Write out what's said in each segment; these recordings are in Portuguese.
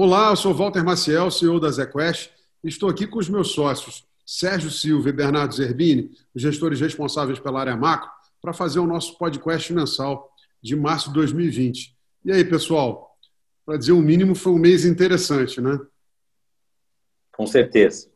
Olá, eu sou Walter Maciel, CEO da ZQuest. Estou aqui com os meus sócios, Sérgio Silva e Bernardo Zerbini, os gestores responsáveis pela área macro, para fazer o nosso podcast mensal de março de 2020. E aí, pessoal? Para dizer o mínimo, foi um mês interessante, né? Com certeza.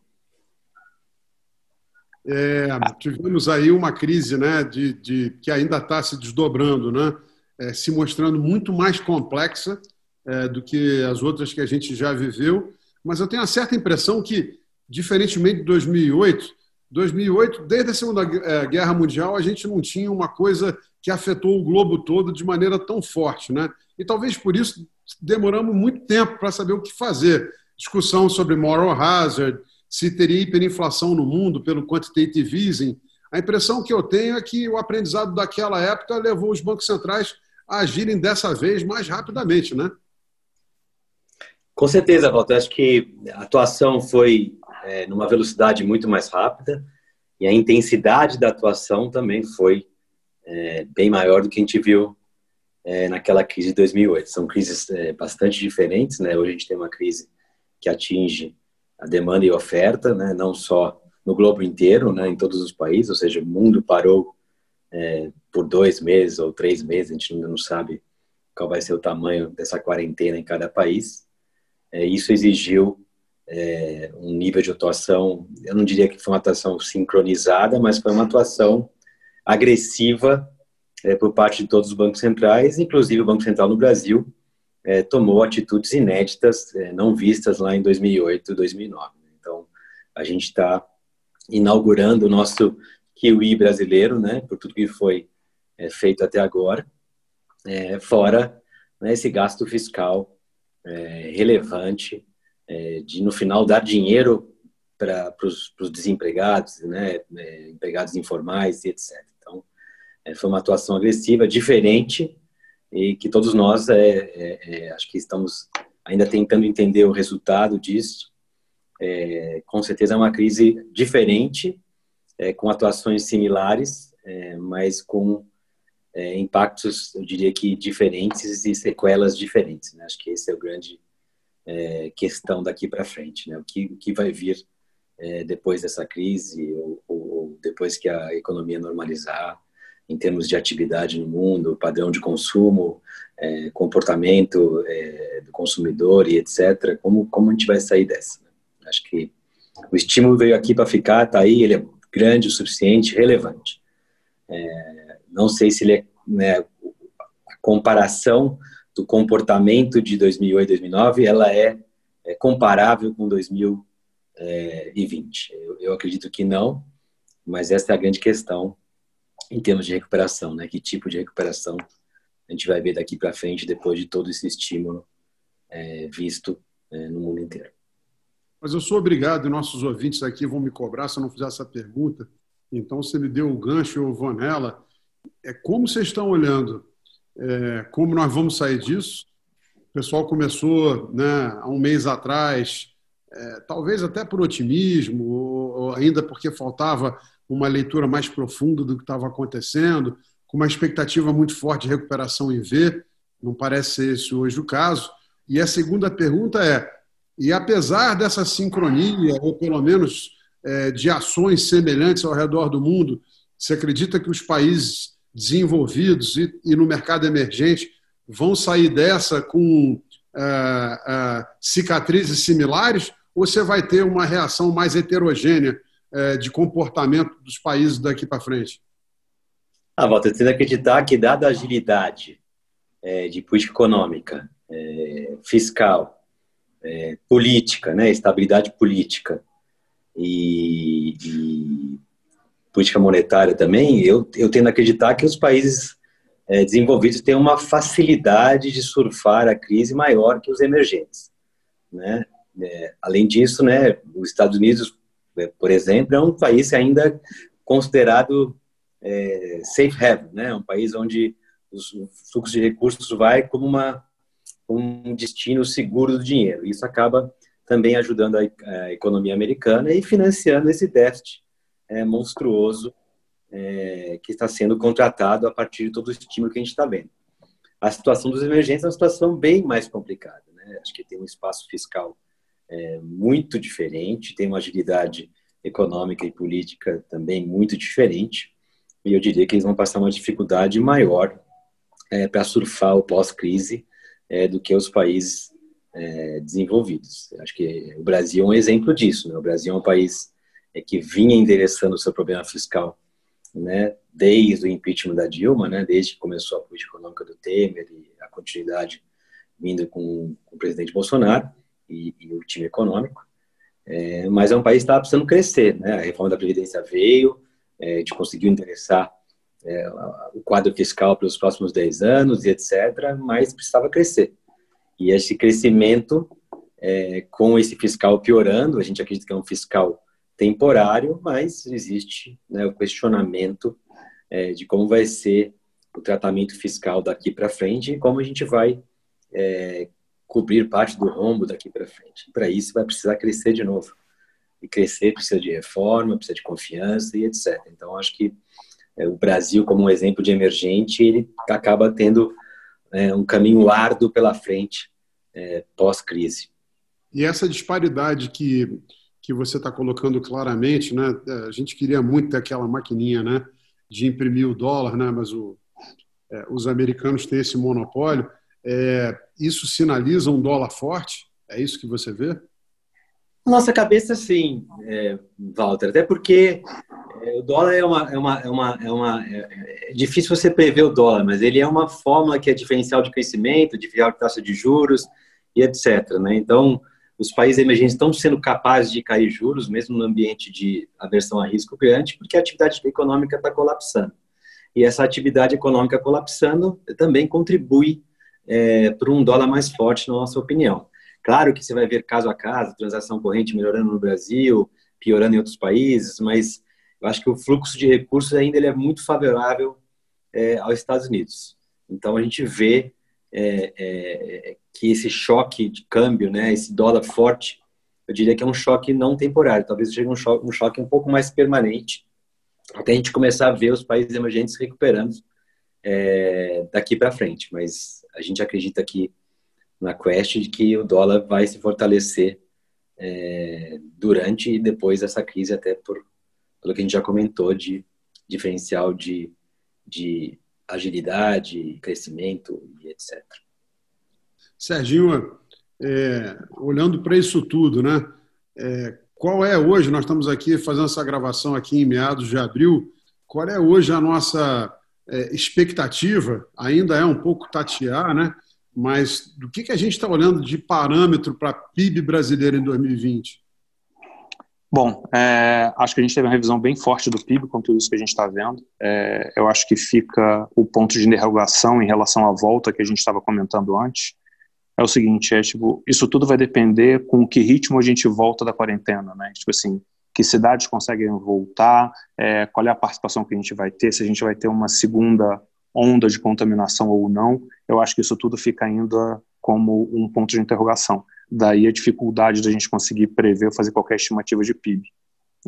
É, tivemos aí uma crise né, de, de que ainda está se desdobrando, né, é, se mostrando muito mais complexa é, do que as outras que a gente já viveu, mas eu tenho a certa impressão que, diferentemente de 2008, 2008, desde a Segunda é, Guerra Mundial, a gente não tinha uma coisa que afetou o globo todo de maneira tão forte. Né? E talvez por isso demoramos muito tempo para saber o que fazer. Discussão sobre moral hazard, se teria hiperinflação no mundo pelo quantitative easing. A impressão que eu tenho é que o aprendizado daquela época levou os bancos centrais a agirem dessa vez mais rapidamente, né? Com certeza, Walter. Acho que a atuação foi é, numa velocidade muito mais rápida e a intensidade da atuação também foi é, bem maior do que a gente viu é, naquela crise de 2008. São crises é, bastante diferentes, né? Hoje a gente tem uma crise que atinge a demanda e a oferta, né? Não só no globo inteiro, né? Em todos os países, ou seja, o mundo parou é, por dois meses ou três meses. A gente ainda não sabe qual vai ser o tamanho dessa quarentena em cada país. É, isso exigiu é, um nível de atuação, eu não diria que foi uma atuação sincronizada, mas foi uma atuação agressiva é, por parte de todos os bancos centrais, inclusive o Banco Central no Brasil é, tomou atitudes inéditas, é, não vistas lá em 2008, 2009. Então, a gente está inaugurando o nosso Kiwi brasileiro, né, por tudo que foi é, feito até agora, é, fora né, esse gasto fiscal é, relevante de, no final, dar dinheiro para os desempregados, né, empregados informais e etc. É, foi uma atuação agressiva, diferente, e que todos nós, é, é, é, acho que estamos ainda tentando entender o resultado disso. É, com certeza é uma crise diferente, é, com atuações similares, mas com impactos, eu diria que diferentes e sequelas diferentes. Né? Acho que esse é o grande questão daqui para frente, né? O que, o que vai vir depois dessa crise ou, ou depois que a economia normalizar em termos de atividade no mundo, padrão de consumo, é, comportamento é, do consumidor e etc. Como, como a gente vai sair dessa? Né? Acho que o estímulo veio aqui para ficar, está aí, ele é grande o suficiente, relevante. É, não sei se ele é né, a comparação do comportamento de 2008 e 2009, ela é, é comparável com 2020. É, eu, eu acredito que não, mas essa é a grande questão em termos de recuperação, né? Que tipo de recuperação a gente vai ver daqui para frente depois de todo esse estímulo é, visto é, no mundo inteiro. Mas eu sou obrigado, nossos ouvintes aqui vão me cobrar se eu não fizer essa pergunta. Então, você me deu o gancho, eu vou nela. É como vocês estão olhando? É, como nós vamos sair disso? O pessoal começou né, há um mês atrás, é, talvez até por otimismo, ou, ou ainda porque faltava uma leitura mais profunda do que estava acontecendo, com uma expectativa muito forte de recuperação em V. Não parece ser esse hoje o caso. E a segunda pergunta é: e apesar dessa sincronia, ou pelo menos é, de ações semelhantes ao redor do mundo, você acredita que os países desenvolvidos e, e no mercado emergente vão sair dessa com é, é, cicatrizes similares? Ou você vai ter uma reação mais heterogênea é, de comportamento dos países daqui para frente? Ah, Walter, tendo que acreditar que, dada a agilidade é, de política econômica, é, fiscal, é, política, né, estabilidade política e, e, política monetária também, eu, eu tendo a acreditar que os países é, desenvolvidos têm uma facilidade de surfar a crise maior que os emergentes. Né? É, além disso, né, os Estados Unidos né, por exemplo, é um país ainda considerado é, safe haven, né? Um país onde os, o fluxo de recursos vai como uma um destino seguro do dinheiro. Isso acaba também ajudando a, a economia americana e financiando esse déficit é, monstruoso é, que está sendo contratado a partir de todo o estímulo que a gente está vendo. A situação dos emergentes é uma situação bem mais complicada. Né? Acho que tem um espaço fiscal é, muito diferente, tem uma agilidade econômica e política também muito diferente. E eu diria que eles vão passar uma dificuldade maior é, para surfar o pós-crise é, do que os países é, desenvolvidos. Acho que o Brasil é um exemplo disso. Né? O Brasil é um país é, que vinha endereçando o seu problema fiscal né, desde o impeachment da Dilma, né, desde que começou a política econômica do Temer e a continuidade vindo com, com o presidente Bolsonaro e, e o time econômico. É, mas é um país que estava precisando crescer. Né? A reforma da Previdência veio, é, a gente conseguiu endereçar é, o quadro fiscal para os próximos 10 anos e etc., mas precisava crescer. E esse crescimento, é, com esse fiscal piorando, a gente acredita que é um fiscal temporário, mas existe né, o questionamento é, de como vai ser o tratamento fiscal daqui para frente e como a gente vai é, cobrir parte do rombo daqui para frente. Para isso, vai precisar crescer de novo. E crescer precisa de reforma, precisa de confiança e etc. Então, acho que é, o Brasil, como um exemplo de emergente, ele acaba tendo é, um caminho árduo pela frente é, pós-crise. E essa disparidade que, que você está colocando claramente, né? A gente queria muito ter aquela maquininha, né? De imprimir o dólar, né? Mas o, é, os americanos têm esse monopólio. É, isso sinaliza um dólar forte? É isso que você vê? Nossa cabeça, sim, é, Walter. Até porque é, o dólar é uma, é uma, é uma, é uma é, é, difícil você prever o dólar, mas ele é uma fórmula que é diferencial de crescimento, diferencial de taxa de juros e etc. Né? Então, os países emergentes estão sendo capazes de cair juros, mesmo no ambiente de aversão a risco grande, porque a atividade econômica está colapsando. E essa atividade econômica colapsando também contribui é, para um dólar mais forte, na nossa opinião. Claro que você vai ver caso a caso, transação corrente melhorando no Brasil, piorando em outros países, mas eu acho que o fluxo de recursos ainda ele é muito favorável é, aos Estados Unidos. Então a gente vê é, é, que esse choque de câmbio, né, esse dólar forte, eu diria que é um choque não temporário, talvez seja um choque, um choque um pouco mais permanente, até a gente começar a ver os países emergentes recuperando é, daqui para frente. Mas a gente acredita aqui na Quest de que o dólar vai se fortalecer é, durante e depois dessa crise, até por, pelo que a gente já comentou de diferencial de, de agilidade, crescimento e etc. Serginho, é, olhando para isso tudo, né? É, qual é hoje? Nós estamos aqui fazendo essa gravação aqui em meados de abril. Qual é hoje a nossa é, expectativa? Ainda é um pouco tatear, né? Mas do que, que a gente está olhando de parâmetro para PIB brasileiro em 2020? Bom, é, acho que a gente teve uma revisão bem forte do PIB com tudo isso que a gente está vendo. É, eu acho que fica o ponto de interrogação em relação à volta que a gente estava comentando antes. É o seguinte, é tipo, isso tudo vai depender com que ritmo a gente volta da quarentena, né? Tipo assim, que cidades conseguem voltar, é, qual é a participação que a gente vai ter, se a gente vai ter uma segunda onda de contaminação ou não. Eu acho que isso tudo fica ainda como um ponto de interrogação. Daí a dificuldade da gente conseguir prever fazer qualquer estimativa de PIB.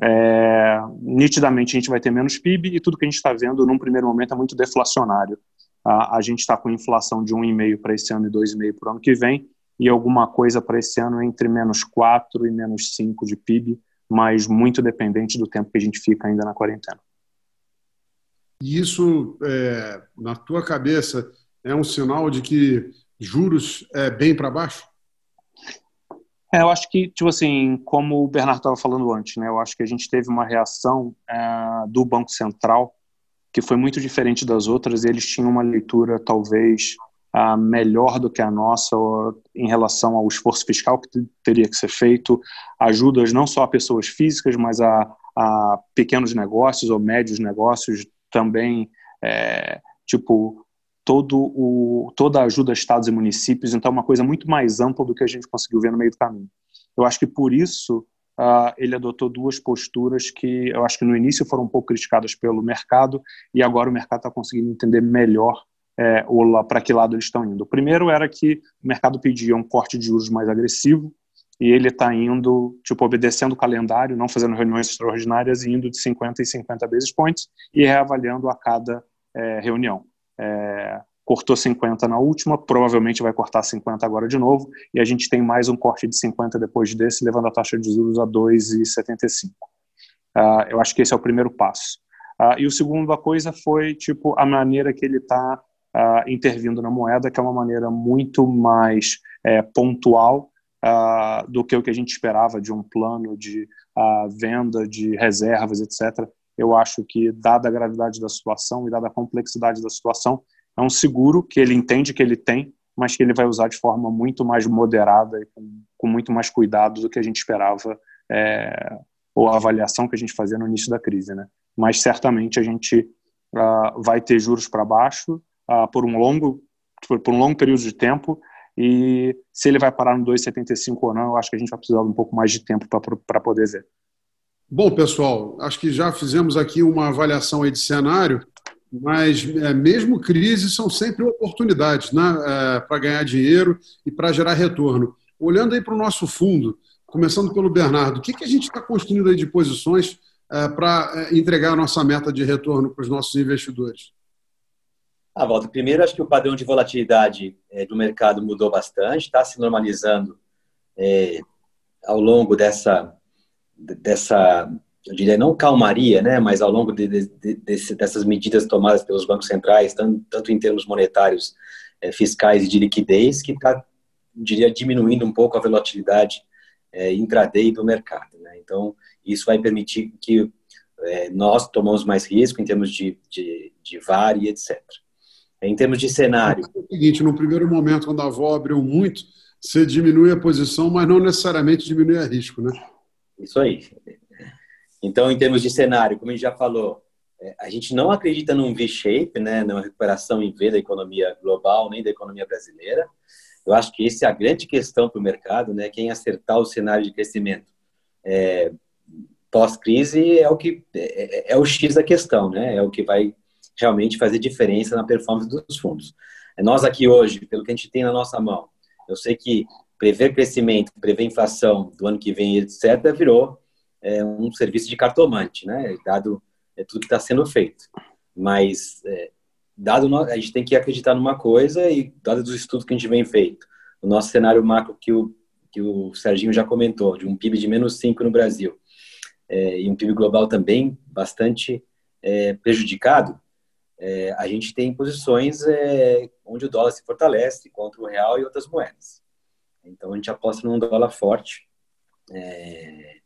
É, nitidamente a gente vai ter menos PIB e tudo que a gente está vendo num primeiro momento é muito deflacionário. A, a gente está com inflação de 1,5 para esse ano e 2,5 para o ano que vem e alguma coisa para esse ano entre menos 4 e menos 5 de PIB, mas muito dependente do tempo que a gente fica ainda na quarentena. E isso, é, na tua cabeça, é um sinal de que juros é bem para baixo? É, eu acho que, tipo assim, como o Bernardo estava falando antes, né, eu acho que a gente teve uma reação é, do Banco Central que foi muito diferente das outras. Eles tinham uma leitura, talvez, uh, melhor do que a nossa em relação ao esforço fiscal que teria que ser feito, ajudas não só a pessoas físicas, mas a, a pequenos negócios ou médios negócios também, é, tipo, todo o, toda a ajuda a estados e municípios, então é uma coisa muito mais ampla do que a gente conseguiu ver no meio do caminho. Eu acho que por isso uh, ele adotou duas posturas que eu acho que no início foram um pouco criticadas pelo mercado e agora o mercado está conseguindo entender melhor é, para que lado eles estão indo. O primeiro era que o mercado pedia um corte de juros mais agressivo e ele está indo, tipo, obedecendo o calendário, não fazendo reuniões extraordinárias e indo de 50 e 50 basis points e reavaliando a cada é, reunião. É, cortou 50 na última, provavelmente vai cortar 50 agora de novo, e a gente tem mais um corte de 50 depois desse, levando a taxa de juros a 2,75. Uh, eu acho que esse é o primeiro passo. Uh, e o segundo a coisa foi tipo a maneira que ele está uh, intervindo na moeda, que é uma maneira muito mais é, pontual do que o que a gente esperava de um plano de venda de reservas, etc. Eu acho que, dada a gravidade da situação e dada a complexidade da situação, é um seguro que ele entende que ele tem, mas que ele vai usar de forma muito mais moderada e com, com muito mais cuidado do que a gente esperava, é, ou a avaliação que a gente fazia no início da crise, né? Mas certamente a gente uh, vai ter juros para baixo, uh, por um longo por, por um longo período de tempo e se ele vai parar no 2,75 ou não, eu acho que a gente vai precisar de um pouco mais de tempo para poder ver. Bom, pessoal, acho que já fizemos aqui uma avaliação aí de cenário, mas é, mesmo crises são sempre oportunidades né, é, para ganhar dinheiro e para gerar retorno. Olhando aí para o nosso fundo, começando pelo Bernardo, o que, que a gente está construindo aí de posições é, para é, entregar a nossa meta de retorno para os nossos investidores? Ah, Walter, primeiro acho que o padrão de volatilidade é, do mercado mudou bastante, está se normalizando é, ao longo dessa, dessa, eu diria não calmaria, né, mas ao longo de, de, de, dessas medidas tomadas pelos bancos centrais, tanto, tanto em termos monetários, é, fiscais e de liquidez, que está, diria, diminuindo um pouco a volatilidade é, intraday do mercado. Né? Então, isso vai permitir que é, nós tomamos mais risco em termos de, de, de VAR e etc. Em termos de cenário. É o seguinte, no primeiro momento, quando a avó abriu muito, você diminui a posição, mas não necessariamente diminui a risco, né? Isso aí. Então, em termos de cenário, como a gente já falou, é, a gente não acredita num V-shape, né, numa recuperação em V da economia global, nem da economia brasileira. Eu acho que essa é a grande questão para o mercado, né? Quem acertar o cenário de crescimento é, pós-crise é o que é, é, é, o X da questão, né? É o que vai realmente fazer diferença na performance dos fundos. Nós aqui hoje, pelo que a gente tem na nossa mão, eu sei que prever crescimento, prever inflação do ano que vem, etc., virou é, um serviço de cartomante, né? Dado é, tudo que está sendo feito. Mas, é, dado a gente tem que acreditar numa coisa e dado os estudos que a gente vem feito, o nosso cenário macro que o que o Serginho já comentou, de um PIB de menos 5 no Brasil é, e um PIB global também bastante é, prejudicado, é, a gente tem posições é, onde o dólar se fortalece contra o real e outras moedas. Então a gente aposta num dólar forte, é,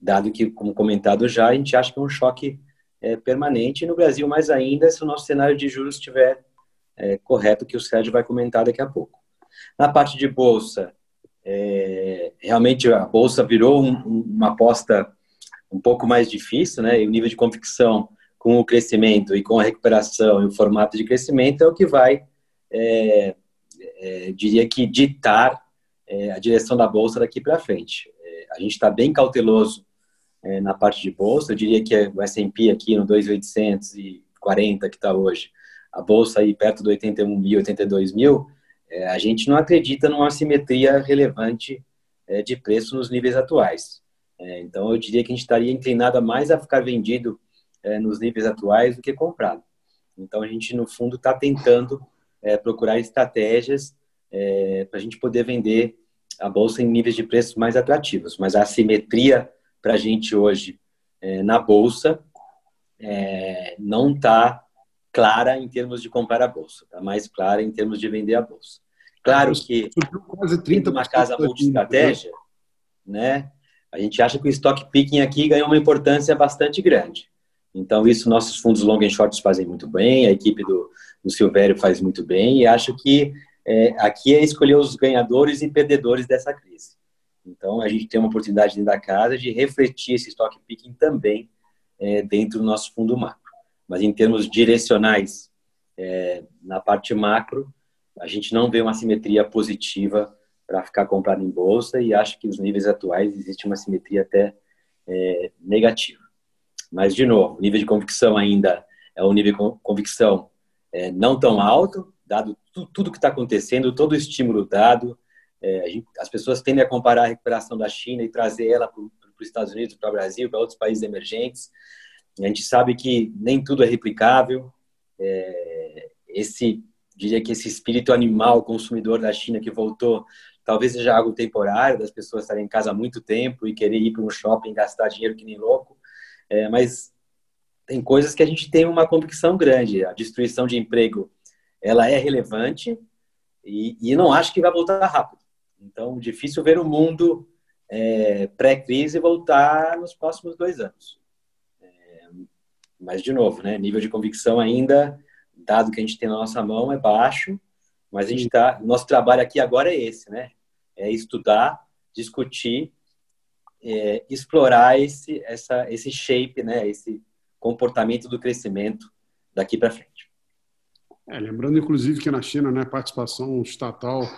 dado que, como comentado já, a gente acha que é um choque é, permanente no Brasil, mais ainda se o nosso cenário de juros estiver é, correto, que o Sérgio vai comentar daqui a pouco. Na parte de bolsa, é, realmente a bolsa virou um, uma aposta um pouco mais difícil, né? E o nível de convicção com o crescimento e com a recuperação e o formato de crescimento é o que vai, é, é, diria que, ditar é, a direção da bolsa daqui para frente. É, a gente está bem cauteloso é, na parte de bolsa, eu diria que o S&P aqui no 2.840 que está hoje, a bolsa aí perto do 81 mil, 82 mil, é, a gente não acredita numa assimetria relevante de preço nos níveis atuais. então, eu diria que a gente estaria inclinado mais a ficar vendido é, nos níveis atuais do que comprado. Então, a gente, no fundo, está tentando é, procurar estratégias é, para a gente poder vender a bolsa em níveis de preços mais atrativos. Mas a assimetria para a gente hoje é, na bolsa é, não está clara em termos de comprar a bolsa, está mais clara em termos de vender a bolsa. Claro que quase 30 uma casa multi-estratégia, né? A gente acha que o stock picking aqui ganhou uma importância bastante grande. Então, isso nossos fundos long and shorts fazem muito bem, a equipe do, do Silvério faz muito bem, e acho que é, aqui é escolher os ganhadores e perdedores dessa crise. Então, a gente tem uma oportunidade dentro da casa de refletir esse stock picking também é, dentro do nosso fundo macro. Mas em termos direcionais, é, na parte macro, a gente não vê uma simetria positiva para ficar comprado em bolsa e acho que nos níveis atuais existe uma simetria até é, negativa. Mas, de novo, o nível de convicção ainda é um nível de convicção é, não tão alto, dado tudo que está acontecendo, todo o estímulo dado. É, as pessoas tendem a comparar a recuperação da China e trazer ela para os Estados Unidos, para o Brasil, para outros países emergentes. A gente sabe que nem tudo é replicável. É, esse diria que esse espírito animal consumidor da China que voltou, talvez seja algo temporário, das pessoas estarem em casa há muito tempo e querer ir para um shopping gastar dinheiro que nem louco. É, mas tem coisas que a gente tem uma convicção grande. A destruição de emprego, ela é relevante e, e não acho que vai voltar rápido. Então, difícil ver o mundo é, pré-crise voltar nos próximos dois anos. É, mas, de novo, né, nível de convicção ainda, dado que a gente tem na nossa mão, é baixo, mas a gente tá, nosso trabalho aqui agora é esse, né? É estudar, discutir, é, explorar esse, essa, esse shape, né? Esse comportamento do crescimento daqui para frente. É, lembrando, inclusive, que na China, né, a participação estatal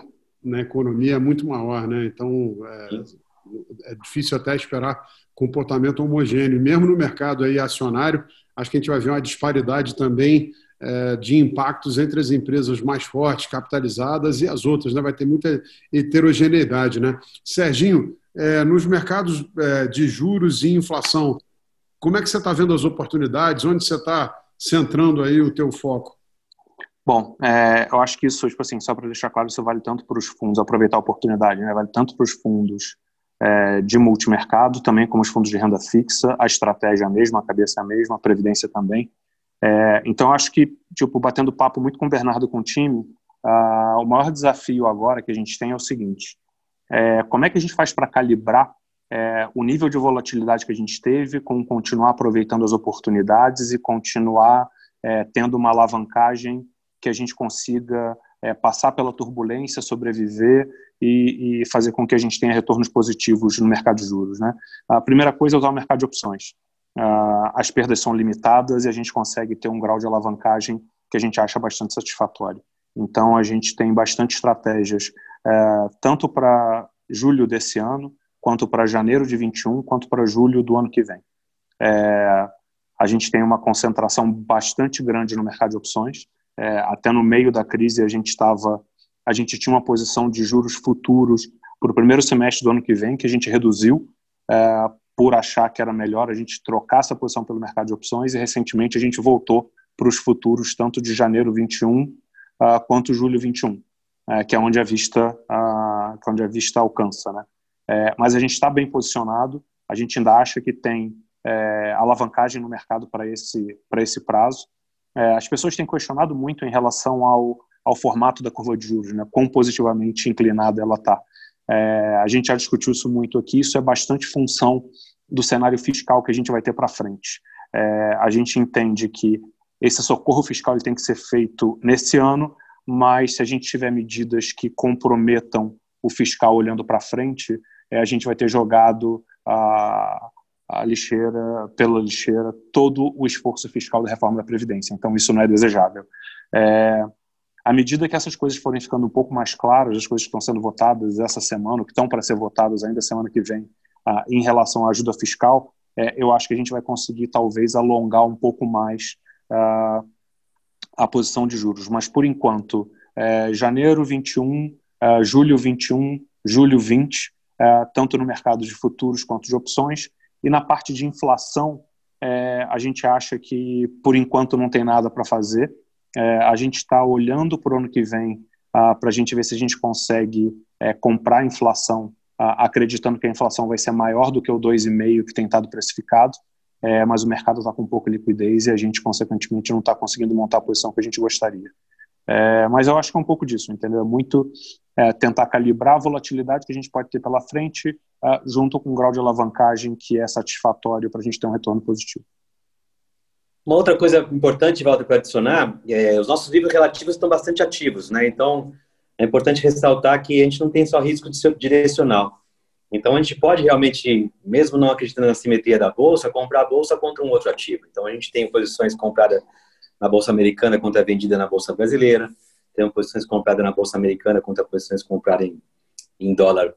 na economia é muito maior, né? Então, é, é difícil até esperar comportamento homogêneo. Mesmo no mercado aí acionário, acho que a gente vai ver uma disparidade também é, de impactos entre as empresas mais fortes, capitalizadas e as outras, né? Vai ter muita heterogeneidade, né? Serginho, é, nos mercados é, de juros e inflação, como é que você está vendo as oportunidades? Onde você está centrando aí o teu foco? Bom, é, eu acho que isso, tipo assim, só para deixar claro, isso vale tanto para os fundos, aproveitar a oportunidade, né? vale tanto para os fundos é, de multimercado, também como os fundos de renda fixa, a estratégia é a mesma, a cabeça é a mesma, a previdência também. É, então, eu acho que, tipo, batendo papo muito com o Bernardo com o time, o maior desafio agora que a gente tem é o seguinte, é, como é que a gente faz para calibrar é, o nível de volatilidade que a gente teve com continuar aproveitando as oportunidades e continuar é, tendo uma alavancagem que a gente consiga é, passar pela turbulência, sobreviver e, e, fazer com que a gente tenha retornos positivos no mercado de juros. Né? A primeira coisa é usar o mercado de opções. Uh, as perdas são limitadas e a gente consegue ter um grau de alavancagem que a gente acha bastante satisfatório. Então, a gente tem bastante estratégias, uh, tanto para julho desse ano, quanto para janeiro de 21, quanto para julho do ano que vem. É, a gente tem uma concentração bastante grande no mercado de opções, é, até no meio da crise a gente estava, a gente tinha uma posição de juros futuros para o primeiro semestre do ano que vem que a gente reduziu é, por achar que era melhor a gente trocar essa posição pelo mercado de opções e recentemente a gente voltou para os futuros tanto de janeiro 21 uh, ah, quanto julho 21, uh, que é onde a vista uh, que é onde a vista alcança, né? É, mas a gente está bem posicionado, a gente ainda acha que tem é, alavancagem no mercado para esse para esse prazo é, as pessoas têm questionado muito em relação ao, ao formato da curva de juros, né? quão positivamente inclinada ela está. É, a gente já discutiu isso muito aqui, isso é bastante função do cenário fiscal que a gente vai ter para frente. É, a gente entende que esse socorro fiscal ele tem que ser feito nesse ano, mas se a gente tiver medidas que comprometam o fiscal olhando para frente, é, a gente vai ter jogado a, a lixeira, pela lixeira, todo o esforço fiscal da reforma da Previdência. Então, isso não é desejável. É, à medida que essas coisas forem ficando um pouco mais claras, as coisas que estão sendo votadas essa semana, que estão para ser votadas ainda semana que vem, ah, em relação à ajuda fiscal, é, eu acho que a gente vai conseguir, talvez, alongar um pouco mais ah, a posição de juros. Mas, por enquanto, é, janeiro 21, ah, julho 21, julho 20, é, tanto no mercado de futuros quanto de opções, e na parte de inflação, é, a gente acha que, por enquanto, não tem nada para fazer. É, a gente está olhando para o ano que vem ah, para a gente ver se a gente consegue é, comprar a inflação, ah, acreditando que a inflação vai ser maior do que o 2,5% que tem estado precificado, é, mas o mercado está com pouca liquidez e a gente, consequentemente, não está conseguindo montar a posição que a gente gostaria. É, mas eu acho que é um pouco disso, entendeu? É muito tentar calibrar a volatilidade que a gente pode ter pela frente, é, junto com um grau de alavancagem que é satisfatório para a gente ter um retorno positivo. Uma outra coisa importante, Walter, para adicionar, é, os nossos livros relativos estão bastante ativos, né? Então, é importante ressaltar que a gente não tem só risco de ser direcional. Então, a gente pode realmente, mesmo não acreditando na simetria da bolsa, comprar a bolsa contra um outro ativo. Então, a gente tem posições compradas na bolsa americana contra vendida na bolsa brasileira. Temos posições compradas na bolsa americana contra posições compradas em, em dólar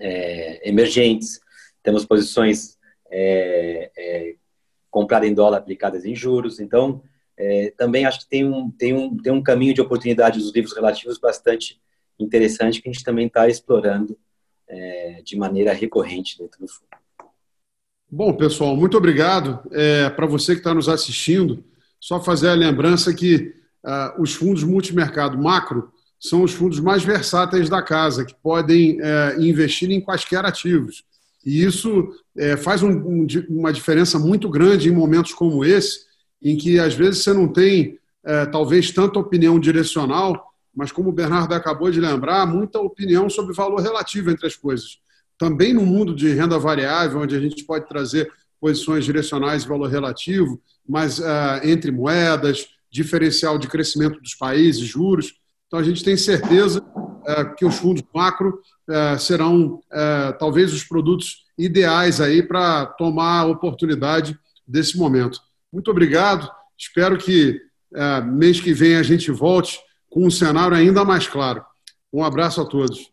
é, emergentes. Temos posições é, é, compradas em dólar aplicadas em juros. Então, é, também acho que tem um, tem, um, tem um caminho de oportunidade dos livros relativos bastante interessante que a gente também está explorando é, de maneira recorrente dentro do fundo. Bom, pessoal, muito obrigado. É, Para você que está nos assistindo, só fazer a lembrança que uh, os fundos multimercado macro são os fundos mais versáteis da casa, que podem uh, investir em quaisquer ativos. E isso uh, faz um, um, uma diferença muito grande em momentos como esse, em que às vezes você não tem talvez tanta opinião direcional, mas como o Bernardo acabou de lembrar, muita opinião sobre valor relativo entre as coisas. Também no mundo de renda variável, onde a gente pode trazer posições direcionais e valor relativo, mas uh, entre moedas, diferencial de crescimento dos países, juros. Então, a gente tem certeza uh, que os fundos macro uh, serão talvez os produtos ideais aí para tomar a oportunidade desse momento. Muito obrigado. Espero que mês que vem a gente volte com um cenário ainda mais claro. Um abraço a todos.